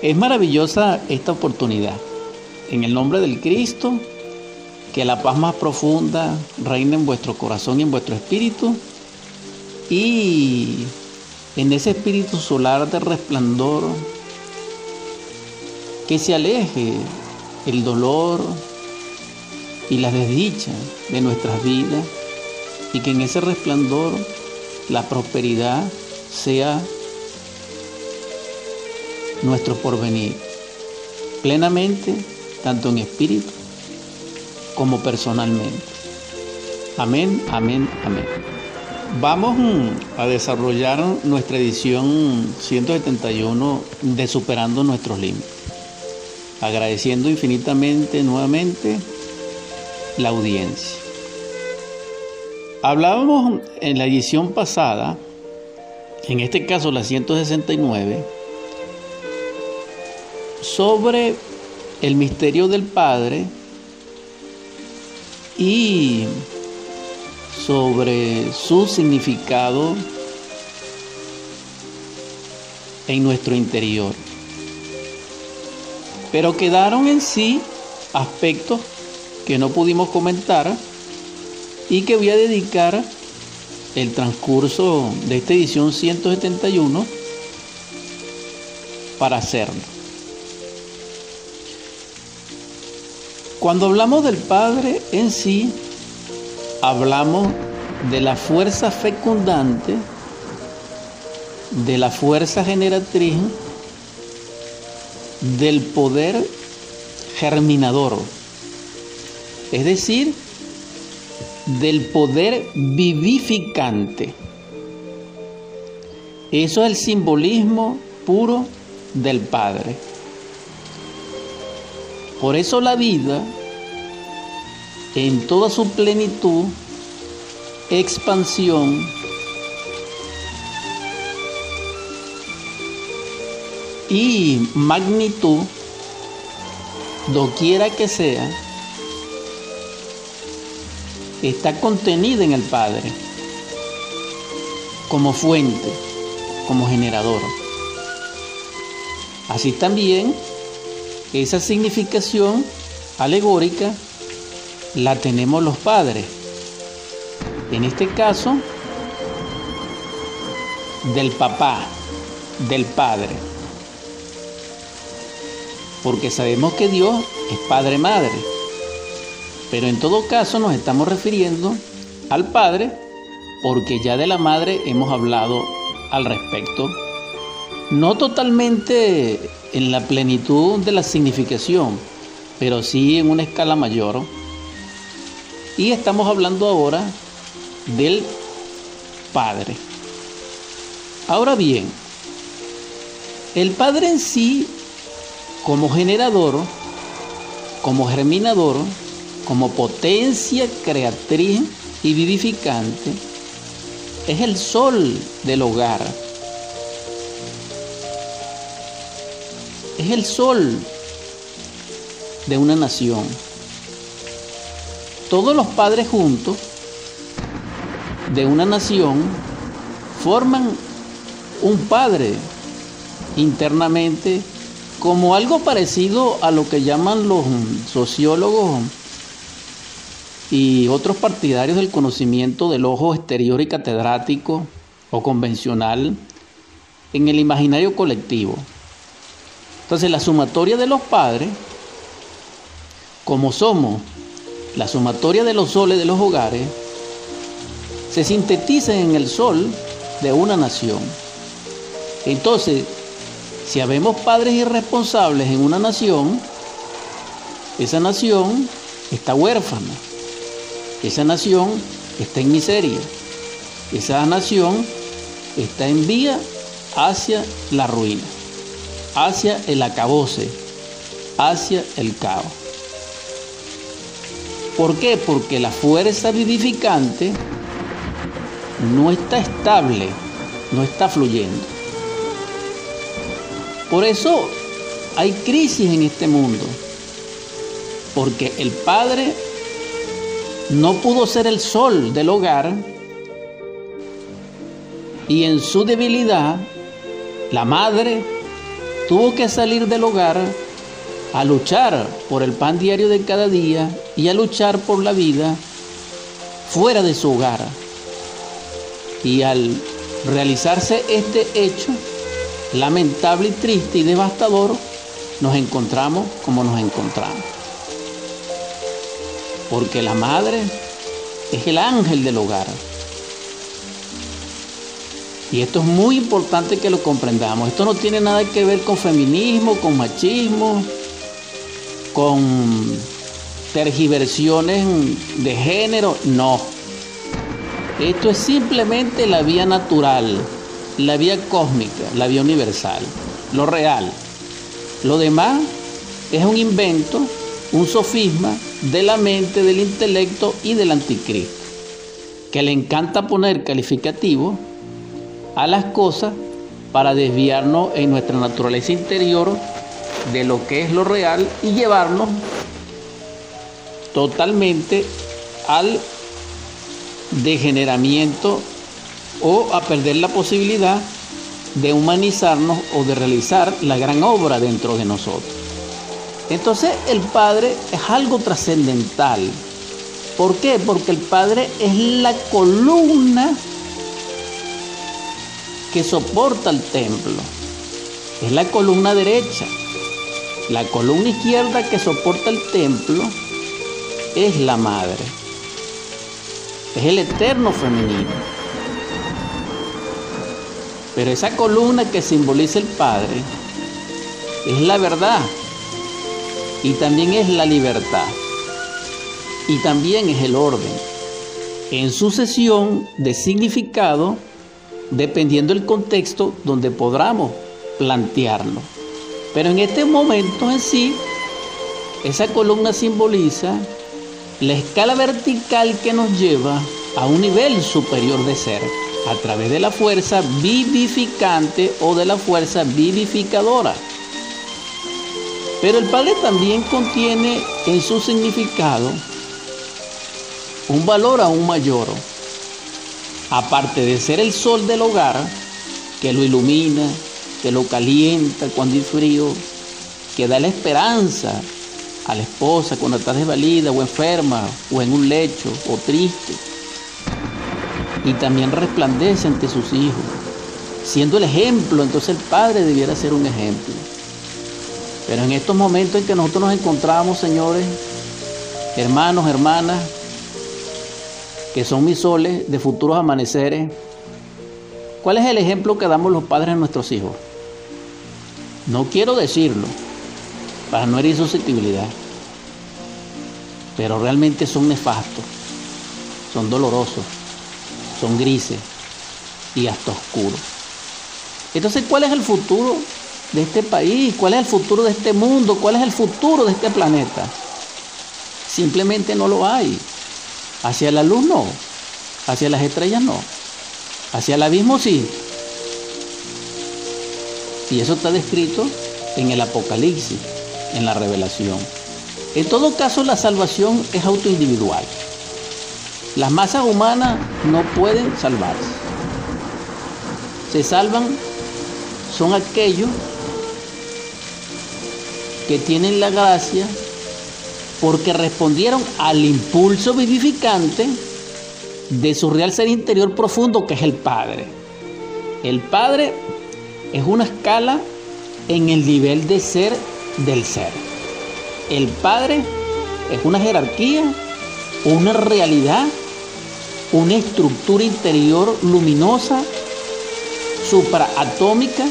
Es maravillosa esta oportunidad. En el nombre del Cristo, que la paz más profunda reine en vuestro corazón y en vuestro espíritu. Y en ese espíritu solar de resplandor, que se aleje el dolor y la desdicha de nuestras vidas y que en ese resplandor la prosperidad sea nuestro porvenir, plenamente, tanto en espíritu como personalmente. Amén, amén, amén. Vamos a desarrollar nuestra edición 171 de Superando nuestros límites, agradeciendo infinitamente nuevamente la audiencia. Hablábamos en la edición pasada, en este caso la 169, sobre el misterio del Padre y sobre su significado en nuestro interior. Pero quedaron en sí aspectos que no pudimos comentar y que voy a dedicar el transcurso de esta edición 171 para hacerlo. Cuando hablamos del Padre en sí, hablamos de la fuerza fecundante, de la fuerza generatriz, del poder germinador, es decir, del poder vivificante. Eso es el simbolismo puro del Padre. Por eso la vida, en toda su plenitud, expansión, y magnitud, doquiera que sea, está contenida en el Padre como fuente, como generador. Así también esa significación alegórica la tenemos los padres. En este caso, del papá, del padre. Porque sabemos que Dios es padre-madre. Pero en todo caso nos estamos refiriendo al padre porque ya de la madre hemos hablado al respecto. No totalmente en la plenitud de la significación, pero sí en una escala mayor. Y estamos hablando ahora del Padre. Ahora bien, el Padre en sí, como generador, como germinador, como potencia creatriz y vivificante, es el sol del hogar. Es el sol de una nación. Todos los padres juntos de una nación forman un padre internamente como algo parecido a lo que llaman los sociólogos y otros partidarios del conocimiento del ojo exterior y catedrático o convencional en el imaginario colectivo. Entonces la sumatoria de los padres, como somos la sumatoria de los soles de los hogares, se sintetiza en el sol de una nación. Entonces, si habemos padres irresponsables en una nación, esa nación está huérfana esa nación está en miseria. Esa nación está en vía hacia la ruina, hacia el acabose, hacia el caos. ¿Por qué? Porque la fuerza vivificante no está estable, no está fluyendo. Por eso hay crisis en este mundo, porque el Padre no pudo ser el sol del hogar y en su debilidad la madre tuvo que salir del hogar a luchar por el pan diario de cada día y a luchar por la vida fuera de su hogar. Y al realizarse este hecho, lamentable y triste y devastador, nos encontramos como nos encontramos. Porque la madre es el ángel del hogar. Y esto es muy importante que lo comprendamos. Esto no tiene nada que ver con feminismo, con machismo, con tergiversiones de género. No. Esto es simplemente la vía natural, la vía cósmica, la vía universal, lo real. Lo demás es un invento, un sofisma de la mente, del intelecto y del anticristo, que le encanta poner calificativo a las cosas para desviarnos en nuestra naturaleza interior de lo que es lo real y llevarnos totalmente al degeneramiento o a perder la posibilidad de humanizarnos o de realizar la gran obra dentro de nosotros. Entonces el Padre es algo trascendental. ¿Por qué? Porque el Padre es la columna que soporta el templo. Es la columna derecha. La columna izquierda que soporta el templo es la madre. Es el eterno femenino. Pero esa columna que simboliza el Padre es la verdad y también es la libertad y también es el orden en sucesión de significado dependiendo del contexto donde podamos plantearlo. Pero en este momento en sí, esa columna simboliza la escala vertical que nos lleva a un nivel superior de ser a través de la fuerza vivificante o de la fuerza vivificadora. Pero el Padre también contiene en su significado un valor aún mayor aparte de ser el sol del hogar, que lo ilumina, que lo calienta cuando hay frío, que da la esperanza a la esposa cuando está desvalida o enferma o en un lecho o triste. Y también resplandece ante sus hijos, siendo el ejemplo, entonces el Padre debiera ser un ejemplo. Pero en estos momentos en que nosotros nos encontramos, señores, hermanos, hermanas, que son mis soles de futuros amaneceres, ¿cuál es el ejemplo que damos los padres a nuestros hijos? No quiero decirlo para no herir susceptibilidad, pero realmente son nefastos, son dolorosos, son grises y hasta oscuros. Entonces, ¿cuál es el futuro de este país? ¿Cuál es el futuro de este mundo? ¿Cuál es el futuro de este planeta? Simplemente no lo hay. Hacia la luz no, hacia las estrellas no, hacia el abismo sí. Y eso está descrito en el Apocalipsis, en la revelación. En todo caso, la salvación es autoindividual. Las masas humanas no pueden salvarse. Se salvan son aquellos que tienen la gracia porque respondieron al impulso vivificante de su real ser interior profundo que es el Padre. El Padre es una escala en el nivel de ser del ser. El Padre es una jerarquía, una realidad, una estructura interior luminosa, supraatómica,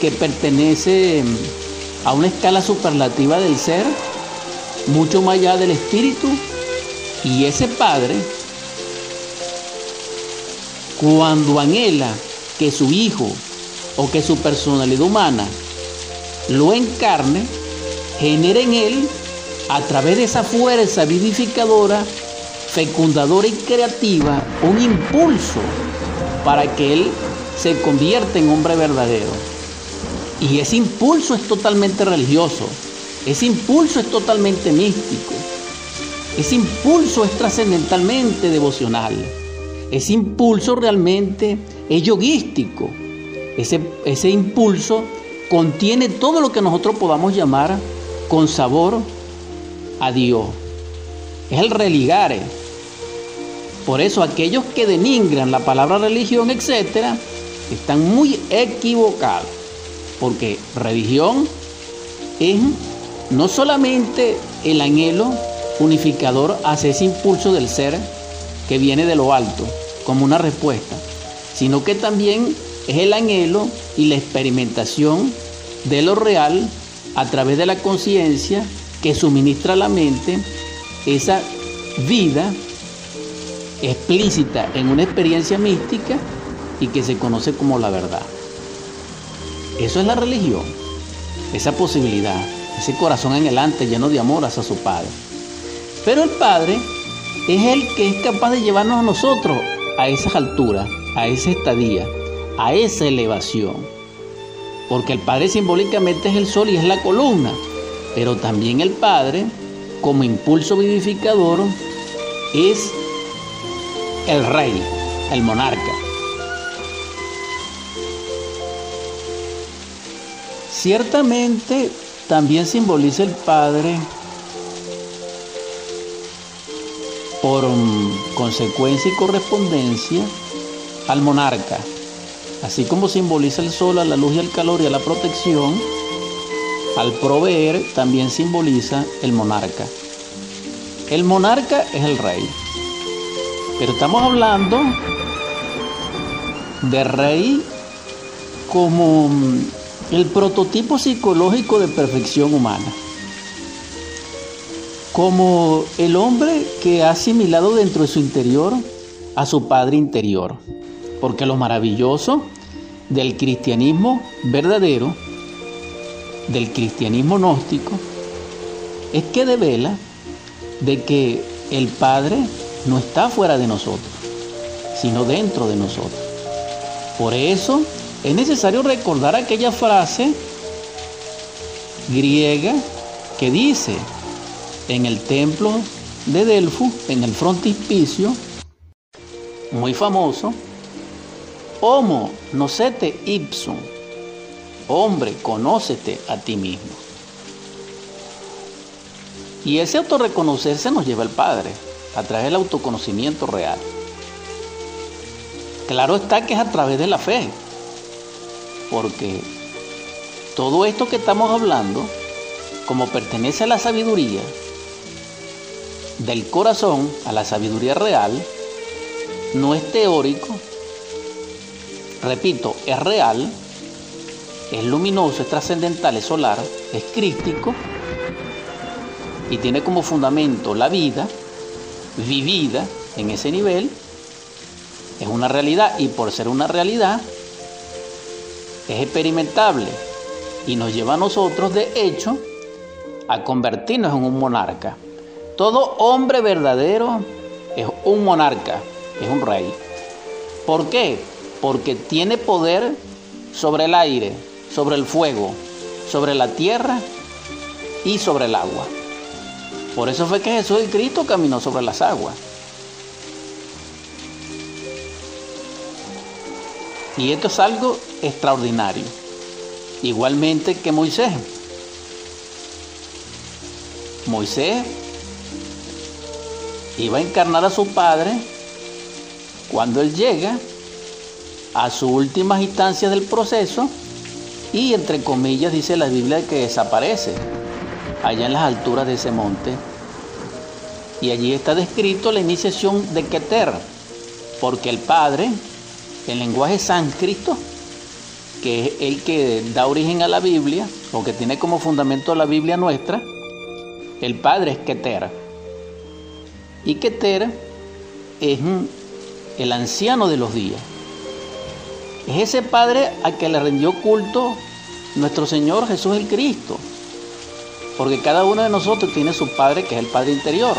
que pertenece a una escala superlativa del ser mucho más allá del espíritu. Y ese Padre, cuando anhela que su hijo o que su personalidad humana lo encarne, genera en él, a través de esa fuerza vivificadora, fecundadora y creativa, un impulso para que él se convierta en hombre verdadero. Y ese impulso es totalmente religioso. Ese impulso es totalmente místico. Ese impulso es trascendentalmente devocional. Ese impulso realmente es yoguístico. Ese, impulso contiene todo lo que nosotros podamos llamar con sabor a Dios. Es el religare. Por eso aquellos que denigran la palabra religión, etcétera, están muy equivocados. Porque religión es no solamente el anhelo unificador hacia ese impulso del ser que viene de lo alto, como una respuesta, sino que también es el anhelo y la experimentación de lo real a través de la conciencia que suministra a la mente esa vida explícita en una experiencia mística y que se conoce como la verdad. Eso es la religión, esa posibilidad, ese corazón anhelante lleno de amor hacia su Padre. Pero el Padre es el que es capaz de llevarnos a nosotros a esas alturas, a esa estadía, a esa elevación. Porque el Padre simbólicamente es el sol y es la columna, pero también el Padre, como impulso vivificador, es el rey, el monarca. Ciertamente también simboliza el Padre por consecuencia y correspondencia al monarca, así como simboliza el sol a la luz y al calor y a la protección, al proveer también simboliza el monarca. El monarca es el rey, pero estamos hablando de rey como el prototipo psicológico de perfección humana como el hombre que ha asimilado dentro de su interior a su Padre interior. Porque lo maravilloso del cristianismo verdadero, del cristianismo gnóstico, es que devela de que el Padre no está fuera de nosotros, sino dentro de nosotros. Por eso es necesario recordar aquella frase griega que dice, en el templo de Delfo, en el frontispicio, muy famoso, Homo nocete ipsum, hombre, conócete a ti mismo. Y ese autorreconocerse nos lleva al Padre, a través del autoconocimiento real. Claro está que es a través de la fe, porque todo esto que estamos hablando, como pertenece a la sabiduría, del corazón a la sabiduría real no es teórico, repito, es real, es luminoso, es trascendental, es solar, es crístico y tiene como fundamento la vida vivida en ese nivel, es una realidad y por ser una realidad es experimentable y nos lleva a nosotros de hecho a convertirnos en un monarca. Todo hombre verdadero es un monarca, es un rey. ¿Por qué? Porque tiene poder sobre el aire, sobre el fuego, sobre la tierra y sobre el agua. Por eso fue que Jesús Cristo caminó sobre las aguas. Y esto es algo extraordinario. Igualmente que Moisés. Moisés iba a encarnar a su padre cuando él llega a sus últimas instancias del proceso y entre comillas dice la Biblia que desaparece allá en las alturas de ese monte. Y allí está descrito la iniciación de Keter, porque el Padre, en lenguaje sánscrito, que es el que da origen a la Biblia, o que tiene como fundamento la Biblia nuestra, el Padre es Keter. Y Keter es el anciano de los días. Es ese Padre a que le rindió culto nuestro Señor Jesús el Cristo. Porque cada uno de nosotros tiene su Padre que es el Padre interior.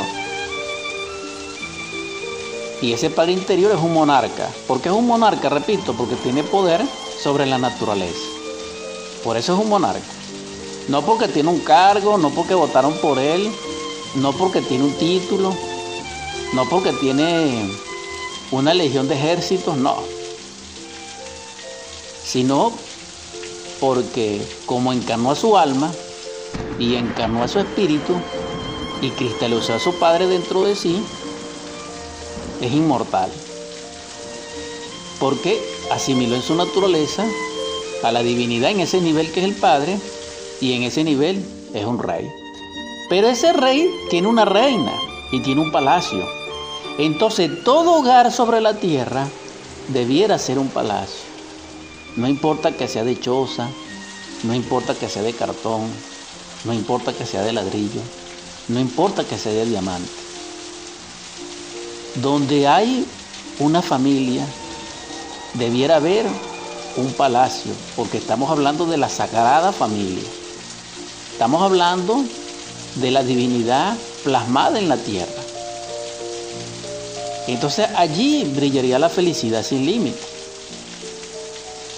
Y ese Padre interior es un monarca. ¿Por qué es un monarca? Repito, porque tiene poder sobre la naturaleza. Por eso es un monarca. No porque tiene un cargo, no porque votaron por él, no porque tiene un título, no porque tiene una legión de ejércitos, no. Sino porque como encarnó a su alma y encarnó a su espíritu y cristalizó a su Padre dentro de sí, es inmortal. Porque asimiló en su naturaleza a la divinidad en ese nivel que es el Padre y en ese nivel es un rey. Pero ese rey tiene una reina y tiene un palacio. Entonces todo hogar sobre la tierra debiera ser un palacio. No importa que sea de choza, no importa que sea de cartón, no importa que sea de ladrillo, no importa que sea de diamante. Donde hay una familia, debiera haber un palacio, porque estamos hablando de la sagrada familia. Estamos hablando de la divinidad plasmada en la tierra. Entonces allí brillaría la felicidad sin límite.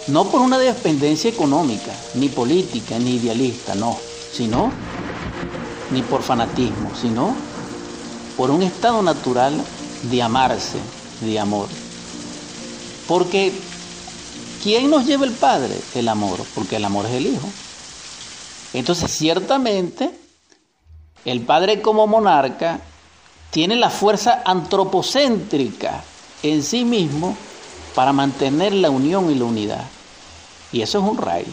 No por una dependencia económica, ni política, ni idealista, no, sino, ni por fanatismo, sino por un estado natural de amarse, de amor. Porque ¿quién nos lleva el Padre? El amor, porque el amor es el Hijo. Entonces, ciertamente, el Padre como monarca tiene la fuerza antropocéntrica en sí mismo para mantener la unión y la unidad. Y eso es un rey.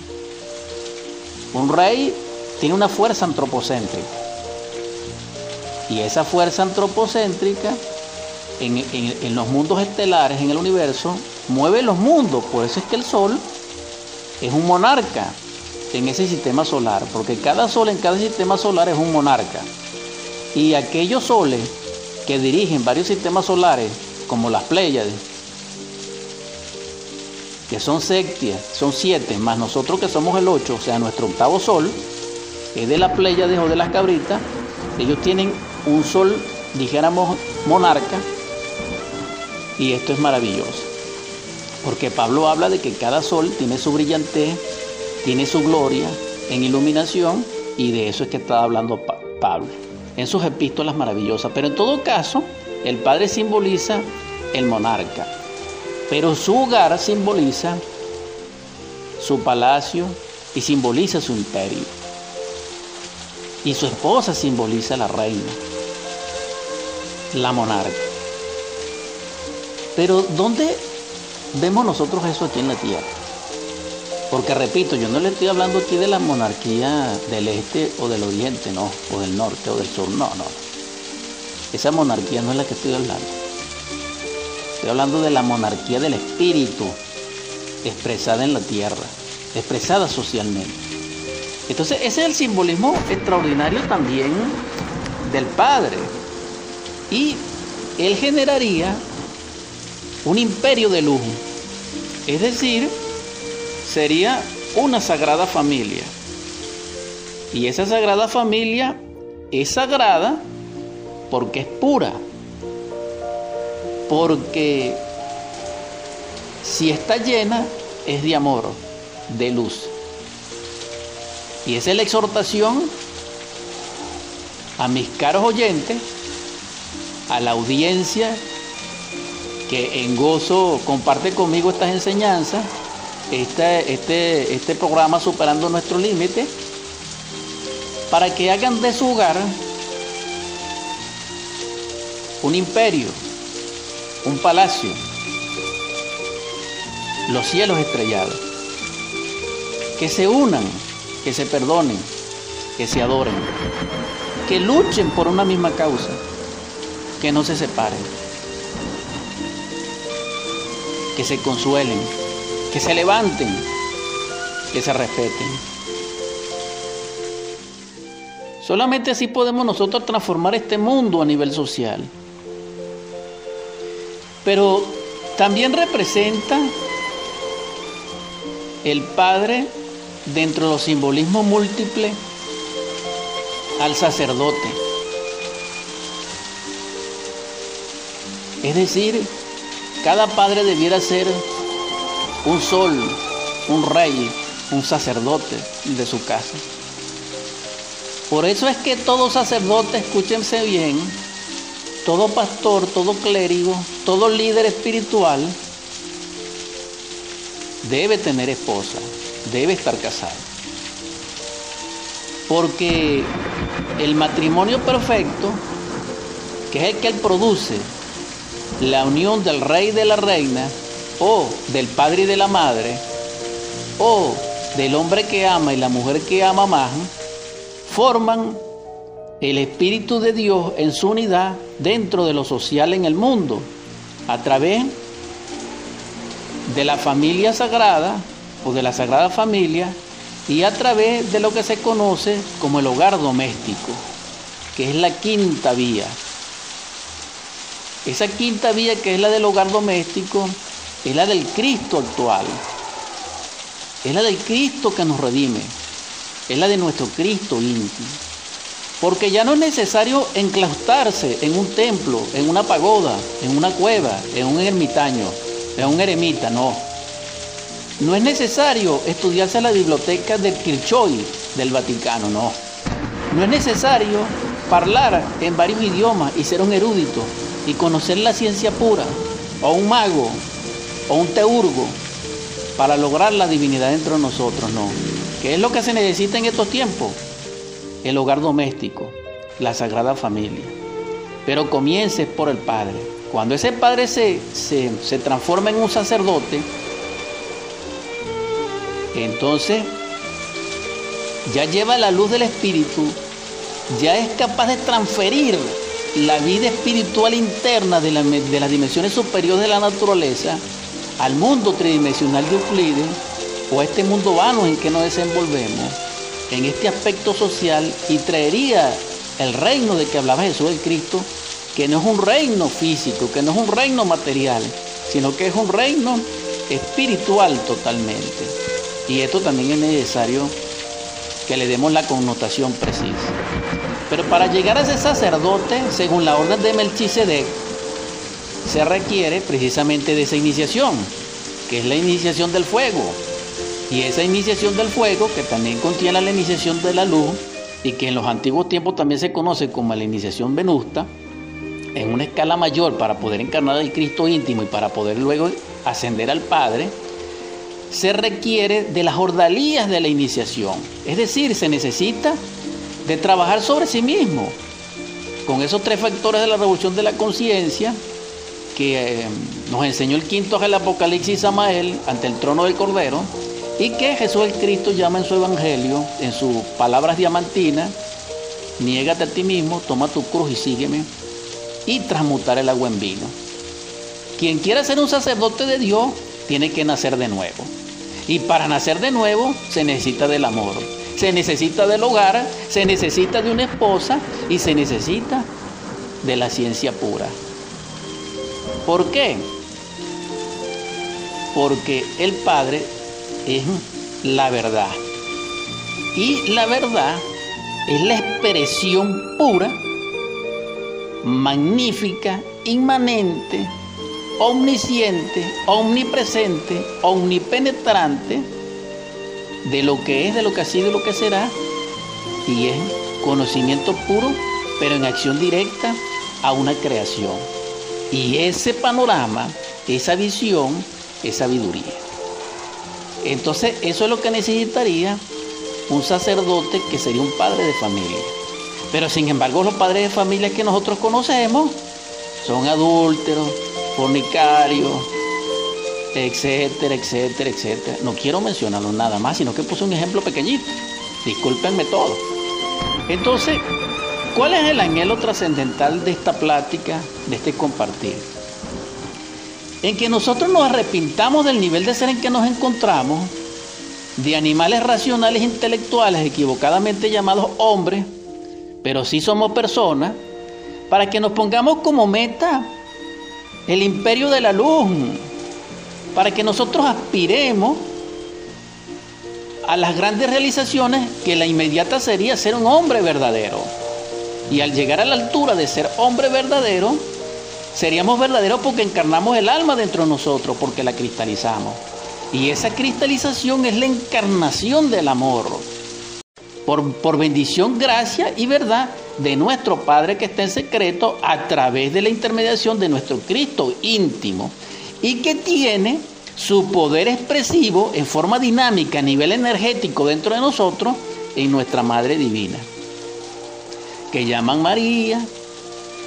Un rey tiene una fuerza antropocéntrica. Y esa fuerza antropocéntrica en, los mundos estelares, en el universo, mueve los mundos. Por eso es que el Sol es un monarca en ese sistema solar, porque cada sol en cada sistema solar es un monarca. Y aquellos soles que dirigen varios sistemas solares, como las Pléyades, que son septias, son siete, más nosotros que somos el ocho, o sea, nuestro octavo sol, es de las Pléyades o de las cabritas, ellos tienen un sol, dijéramos, monarca, y esto es maravilloso, porque Pablo habla de que cada sol tiene su brillantez, tiene su gloria en iluminación, y de eso es que está hablando Pablo en sus epístolas maravillosas. Pero en todo caso, el Padre simboliza el monarca, pero su hogar simboliza su palacio y simboliza su imperio. Y su esposa simboliza la reina, la monarca. Pero ¿dónde vemos nosotros eso aquí en la tierra? Porque repito, yo no le estoy hablando aquí de la monarquía del este o del oriente, no, o del norte o del sur, no, no. Esa monarquía no es la que estoy hablando. Estoy hablando de la monarquía del espíritu expresada en la tierra, expresada socialmente. Entonces, ese es el simbolismo extraordinario también del Padre. Y él generaría un imperio de lujo. Es decir, sería una sagrada familia. Y esa sagrada familia es sagrada porque es pura. Porque si está llena es de amor, de luz. Y esa es la exhortación a mis caros oyentes, a la audiencia que en gozo comparte conmigo estas enseñanzas este, este, este programa Superando Nuestro Límite para que hagan de su hogar un imperio, un palacio, los cielos estrellados, que se unan, que se perdonen, que se adoren, que luchen por una misma causa, que no se separen, que se consuelen que se levanten, que se respeten. Solamente así podemos nosotros transformar este mundo a nivel social. Pero también representa el Padre dentro de los simbolismos múltiples al sacerdote. Es decir, cada padre debiera ser un sol, un rey, un sacerdote de su casa. Por eso es que todo sacerdote, escúchense bien, todo pastor, todo clérigo, todo líder espiritual debe tener esposa, debe estar casado. Porque el matrimonio perfecto, que es el que él produce, la unión del rey y de la reina, o del padre y de la madre, o del hombre que ama y la mujer que ama más, forman el Espíritu de Dios en su unidad dentro de lo social en el mundo, a través de la familia sagrada o de la sagrada familia y a través de lo que se conoce como el hogar doméstico, que es la quinta vía. Esa quinta vía que es la del hogar doméstico es la del Cristo actual, es la del Cristo que nos redime, es la de nuestro Cristo íntimo. Porque ya no es necesario enclaustarse en un templo, en una pagoda, en una cueva, en un ermitaño, en un eremita, no. No es necesario estudiarse en la biblioteca del Kirchhoy del Vaticano, no. No es necesario hablar en varios idiomas y ser un erudito y conocer la ciencia pura, o un mago, o un teurgo, para lograr la divinidad dentro de nosotros, no. ¿Qué es lo que se necesita en estos tiempos? el hogar doméstico, la sagrada familia. Pero comience por el Padre. Cuando ese Padre se, se, transforma en un sacerdote, entonces ya lleva la luz del Espíritu, ya es capaz de transferir la vida espiritual interna de, de las dimensiones superiores de la naturaleza al mundo tridimensional de Euclides o a este mundo vano en que nos desenvolvemos en este aspecto social y traería el reino de que hablaba Jesús el Cristo, que no es un reino físico, que no es un reino material, sino que es un reino espiritual totalmente. Y esto también es necesario que le demos la connotación precisa. Pero para llegar a ese sacerdote, según la orden de Melchizedek, se requiere precisamente de esa iniciación, que es la iniciación del fuego, y esa iniciación del fuego, que también contiene la iniciación de la luz, y que en los antiguos tiempos también se conoce como la iniciación venusta, en una escala mayor para poder encarnar al Cristo íntimo y para poder luego ascender al Padre, se requiere de las ordalías de la iniciación. Es decir, se necesita de trabajar sobre sí mismo, con esos tres factores de la revolución de la conciencia que eh, nos enseñó el quinto del Apocalipsis Samael ante el trono del Cordero, y que Jesús el Cristo llama en su Evangelio, en sus palabras diamantinas, niégate a ti mismo, toma tu cruz y sígueme, y transmutar el agua en vino. Quien quiera ser un sacerdote de Dios, tiene que nacer de nuevo. Y para nacer de nuevo se necesita del amor, se necesita del hogar, se necesita de una esposa y se necesita de la ciencia pura. ¿Por qué? Porque el Padre es la verdad. Y la verdad es la expresión pura, magnífica, inmanente, omnisciente, omnipresente, omnipenetrante de lo que es, de lo que ha sido y lo que será. Y es conocimiento puro, pero en acción directa a una creación. Y ese panorama, esa visión, es sabiduría. Entonces, eso es lo que necesitaría un sacerdote que sería un padre de familia. Pero sin embargo, los padres de familia que nosotros conocemos son adúlteros, fornicarios, etcétera, etcétera, etcétera. No quiero mencionarlo nada más, sino que puse un ejemplo pequeñito. Discúlpenme todo. Entonces, ¿cuál es el anhelo trascendental de esta plática, de este compartir? en que nosotros nos arrepintamos del nivel de ser en que nos encontramos, de animales racionales intelectuales equivocadamente llamados hombres, pero sí somos personas, para que nos pongamos como meta el imperio de la luz, para que nosotros aspiremos a las grandes realizaciones que la inmediata sería ser un hombre verdadero. Y al llegar a la altura de ser hombre verdadero, Seríamos verdaderos porque encarnamos el alma dentro de nosotros, porque la cristalizamos. Y esa cristalización es la encarnación del amor. Por, por, bendición, gracia y verdad de nuestro Padre que está en secreto a través de la intermediación de nuestro Cristo íntimo y que tiene su poder expresivo en forma dinámica a nivel energético dentro de nosotros en nuestra Madre Divina, que llaman María,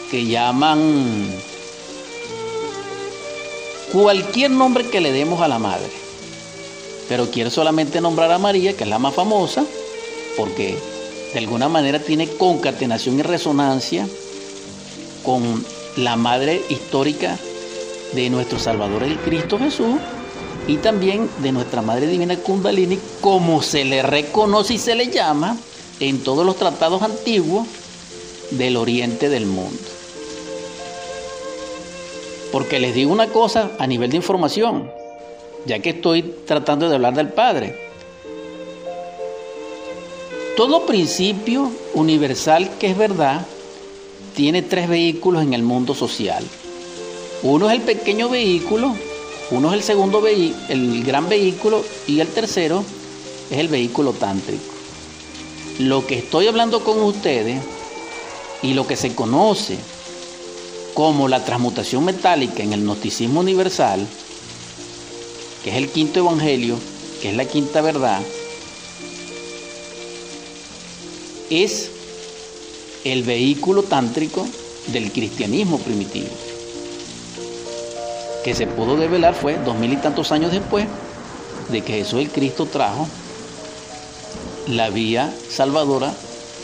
que llaman cualquier nombre que le demos a la Madre. Pero quiero solamente nombrar a María, que es la más famosa, porque de alguna manera tiene concatenación y resonancia con la Madre histórica de nuestro Salvador el Cristo Jesús y también de nuestra Madre Divina Kundalini, como se le reconoce y se le llama en todos los tratados antiguos del oriente del mundo. Porque les digo una cosa a nivel de información, ya que estoy tratando de hablar del Padre. Todo principio universal que es verdad tiene tres vehículos en el mundo social. Uno es el pequeño vehículo, uno es el segundo vehículo, el gran vehículo y el tercero es el vehículo tántrico. Lo que estoy hablando con ustedes y lo que se conoce como la transmutación metálica en el gnosticismo universal, que es el quinto evangelio, que es la quinta verdad, es el vehículo tántrico del cristianismo primitivo, que se pudo develar fue dos mil y tantos años después de que Jesús el Cristo trajo la vía salvadora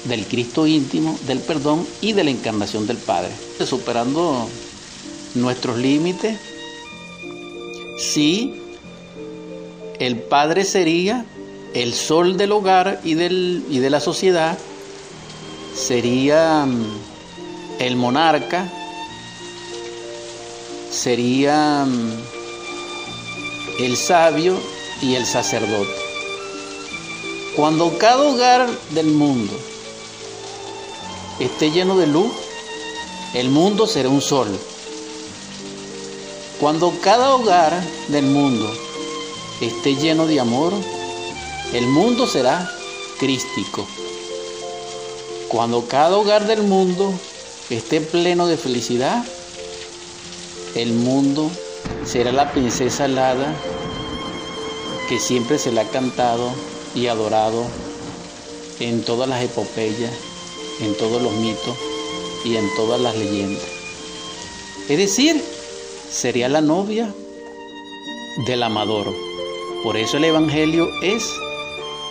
del Cristo íntimo, del perdón y de la encarnación del Padre. Superando nuestros límites, sí, el Padre sería el sol del hogar y, del, y de la sociedad, sería mm, el monarca, sería mm, el sabio y el sacerdote. Cuando cada hogar del mundo esté lleno de luz, el mundo será un sol. Cuando cada hogar del mundo esté lleno de amor, el mundo será crístico. Cuando cada hogar del mundo esté pleno de felicidad, el mundo será la princesa alada que siempre se le ha cantado y adorado en todas las epopeyas, en todos los mitos y en todas las leyendas. Es decir, sería la novia del amador. Por eso el Evangelio es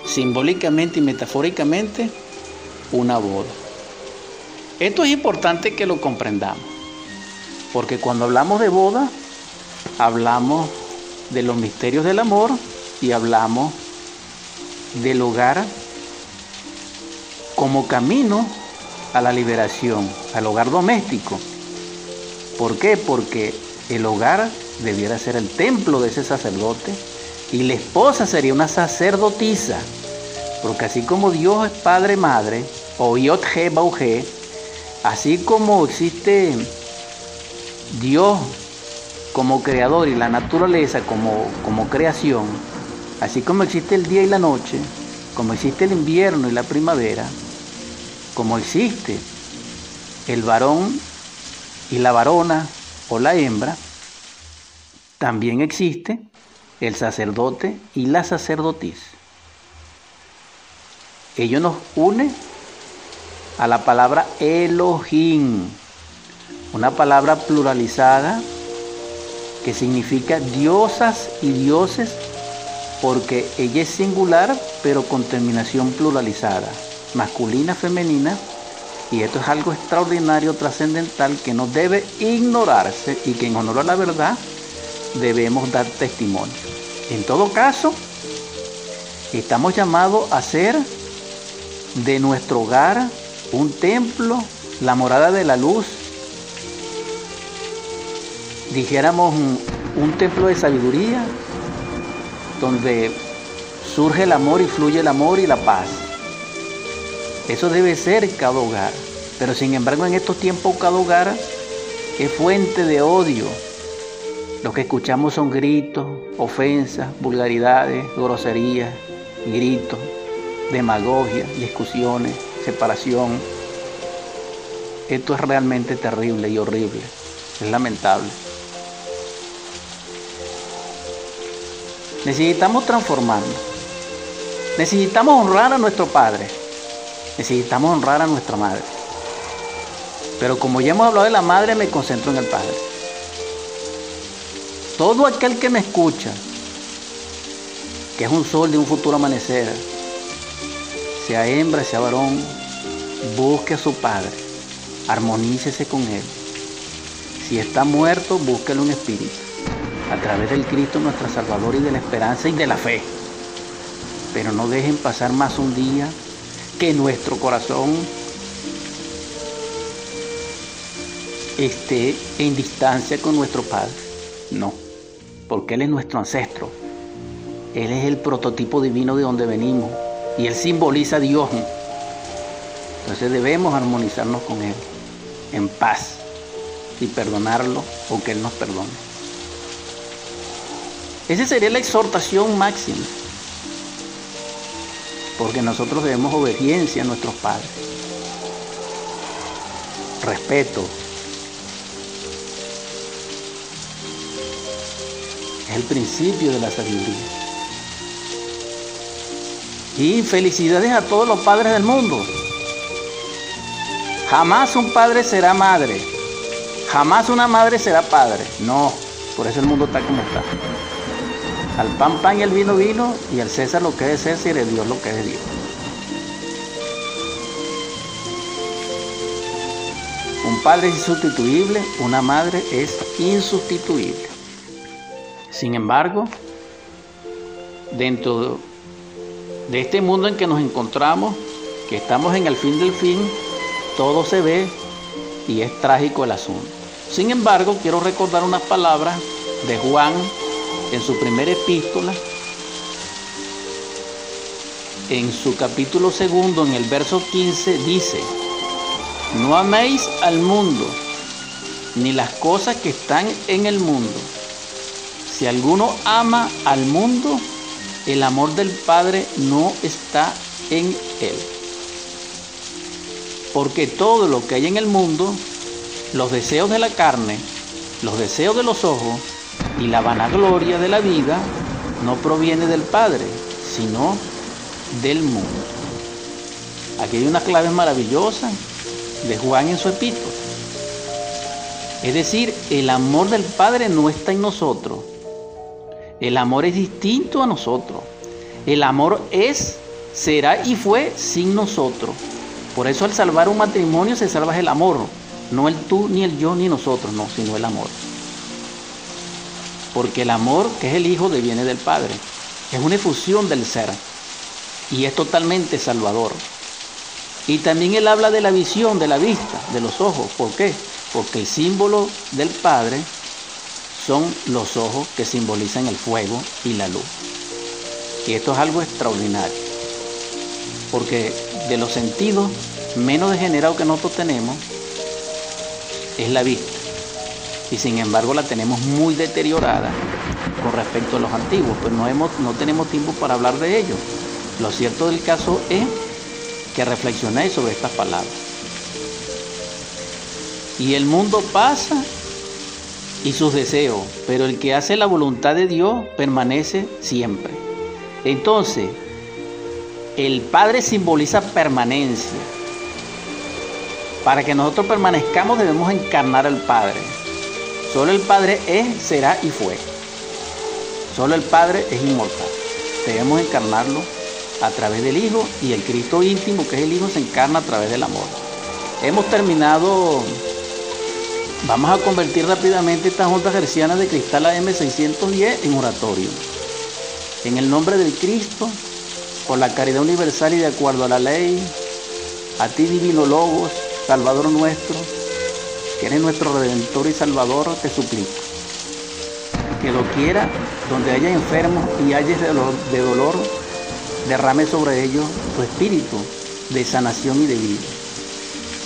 simbólicamente y metafóricamente una boda. Esto es importante que lo comprendamos, porque cuando hablamos de boda, hablamos de los misterios del amor y hablamos del hogar como camino a la liberación, al hogar doméstico. ¿Por qué? Porque el hogar debiera ser el templo de ese sacerdote y la esposa sería una sacerdotisa porque así como Dios es Padre, Madre, o Yod He Bauhe, así como existe Dios como creador y la naturaleza como, como creación, así como existe el día y la noche, como existe el invierno y la primavera, como existe el varón y la varona o la hembra, también existe el sacerdote y la sacerdotisa. Ello nos une a la palabra Elohim, una palabra pluralizada que significa diosas y dioses porque ella es singular pero con terminación pluralizada, masculina, femenina, y esto es algo extraordinario, trascendental que no debe ignorarse y que en honor a la verdad debemos dar testimonio. En todo caso, estamos llamados a ser de nuestro hogar un templo, la morada de la luz, dijéramos un, templo de sabiduría, donde surge el amor y fluye el amor y la paz. Eso debe ser cada hogar. Pero sin embargo en estos tiempos cada hogar es fuente de odio. Lo que escuchamos son gritos, ofensas, vulgaridades, groserías, gritos demagogia, discusiones, separación. Esto es realmente terrible y horrible, es lamentable. Necesitamos transformarnos. Necesitamos honrar a nuestro Padre. Necesitamos honrar a nuestra Madre. Pero como ya hemos hablado de la Madre, me concentro en el Padre. Todo aquel que me escucha, que es un sol de un futuro amanecer, sea hembra, sea varón, busque a su Padre, armonícese con Él. Si está muerto, búsquelo un espíritu, a través del Cristo nuestro Salvador y de la esperanza y de la fe. Pero no dejen pasar más un día que nuestro corazón esté en distancia con nuestro Padre. No, porque Él es nuestro ancestro. Él es el prototipo divino de donde venimos y Él simboliza a Dios. Entonces debemos armonizarnos con Él en paz y perdonarlo o que Él nos perdone. Esa sería la exhortación máxima, porque nosotros debemos obediencia a nuestros padres, respeto. Es el principio de la sabiduría. Y felicidades a todos los padres del mundo. Jamás un padre será madre. Jamás una madre será padre. No, por eso el mundo está como está. Al pan pan y al vino vino y al César lo que es César y a Dios lo que es Dios. Un padre es insustituible, una madre es insustituible. Sin embargo, dentro de este mundo en que nos encontramos, que estamos en el fin del fin, todo se ve y es trágico el asunto. Sin embargo, quiero recordar unas palabras de Juan en su primera epístola, en su capítulo segundo, en el verso 15, dice, no améis al mundo, ni las cosas que están en el mundo. Si alguno ama al mundo, el amor del Padre no está en él. Porque todo lo que hay en el mundo, los deseos de la carne, los deseos de los ojos y la vanagloria de la vida, no proviene del Padre, sino del mundo. Aquí hay una clave maravillosa de Juan en su epístola. Es decir, el amor del Padre no está en nosotros. El amor es distinto a nosotros. El amor es, será y fue sin nosotros. Por eso al salvar un matrimonio se salva el amor, no el tú, ni el yo, ni nosotros, no, sino el amor. Porque el amor, que es el Hijo, deviene del Padre. Es una efusión del ser y es totalmente salvador. Y también él habla de la visión, de la vista, de los ojos. ¿Por qué? Porque el símbolo del Padre son los ojos que simbolizan el fuego y la luz. Y esto es algo extraordinario. Porque de los sentidos menos degenerados que nosotros tenemos es la vista. Y sin embargo la tenemos muy deteriorada con respecto a los antiguos, pues no, hemos, no tenemos tiempo para hablar de ello. Lo cierto del caso es que reflexionéis sobre estas palabras. Y el mundo pasa y sus deseos, pero el que hace la voluntad de Dios permanece siempre. Entonces, el Padre simboliza permanencia. Para que nosotros permanezcamos debemos encarnar al Padre. Solo el Padre es, será y fue. Solo el Padre es inmortal. Debemos encarnarlo a través del Hijo y el Cristo íntimo, que es el Hijo, se encarna a través del amor. Hemos terminado, vamos a convertir rápidamente esta Junta Gerciana de Cristal AM610 en oratorio. En el nombre del Cristo, por la caridad universal y de acuerdo a la ley, a ti divino Logos, Salvador nuestro, que eres nuestro Redentor y Salvador, te suplico. Que lo quiera, donde haya enfermos y haya de dolor, de dolor, derrame sobre ellos tu espíritu de sanación y de vida.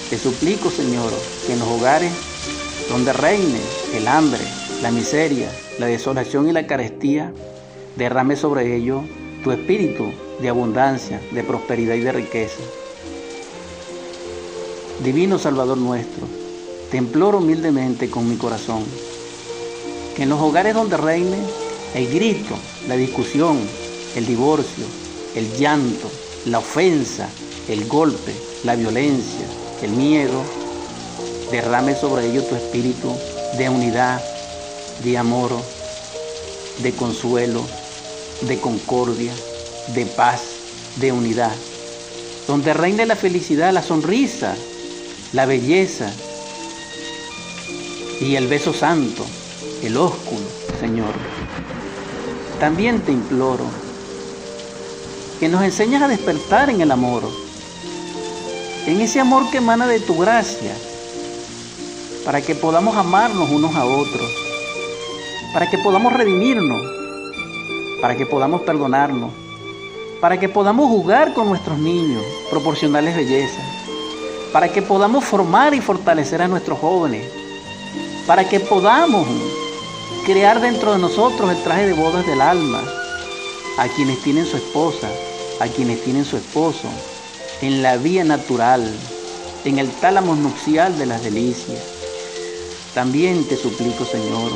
Te suplico, Señor, que en los hogares donde reine el hambre, la miseria, la desolación y la carestía, derrame sobre ellos tu espíritu de abundancia, de prosperidad y de riqueza. Divino Salvador nuestro, te imploro humildemente con mi corazón, que en los hogares donde reine el grito, la discusión, el divorcio, el llanto, la ofensa, el golpe, la violencia, el miedo, derrame sobre ellos tu espíritu de unidad, de amor, de consuelo, de concordia, de paz, de unidad, donde reine la felicidad, la sonrisa, la belleza y el beso santo, el ósculo, Señor. También te imploro que nos enseñes a despertar en el amor, en ese amor que emana de tu gracia, para que podamos amarnos unos a otros, para que podamos redimirnos, para que podamos perdonarnos, para que podamos jugar con nuestros niños, proporcionarles belleza, para que podamos formar y fortalecer a nuestros jóvenes, para que podamos crear dentro de nosotros el traje de bodas del alma, a quienes tienen su esposa, a quienes tienen su esposo, en la vía natural, en el tálamo nupcial de las delicias. También te suplico, Señor,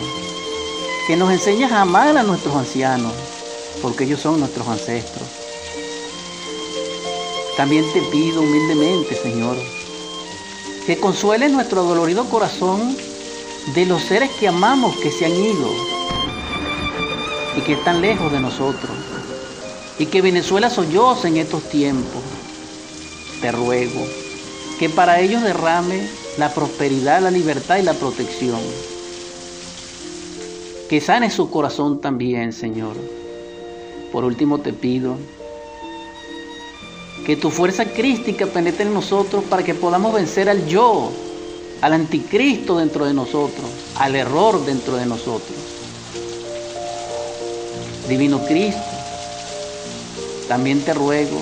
que nos enseñes a amar a nuestros ancianos, porque ellos son nuestros ancestros. También te pido humildemente, Señor, que consueles nuestro dolorido corazón de los seres que amamos que se han ido y que están lejos de nosotros y que Venezuela solloza en estos tiempos. Te ruego que para ellos derrame la prosperidad, la libertad y la protección. Que sane su corazón también, Señor. Por último te pido que tu fuerza crística penetre en nosotros para que podamos vencer al yo, al anticristo dentro de nosotros, al error dentro de nosotros. Divino Cristo, también te ruego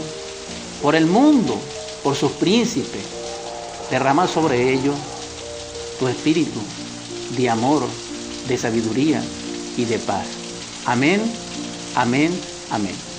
por el mundo, por sus príncipes, derrama sobre ellos tu espíritu de amor, de sabiduría y de paz. Amén, amén, amén.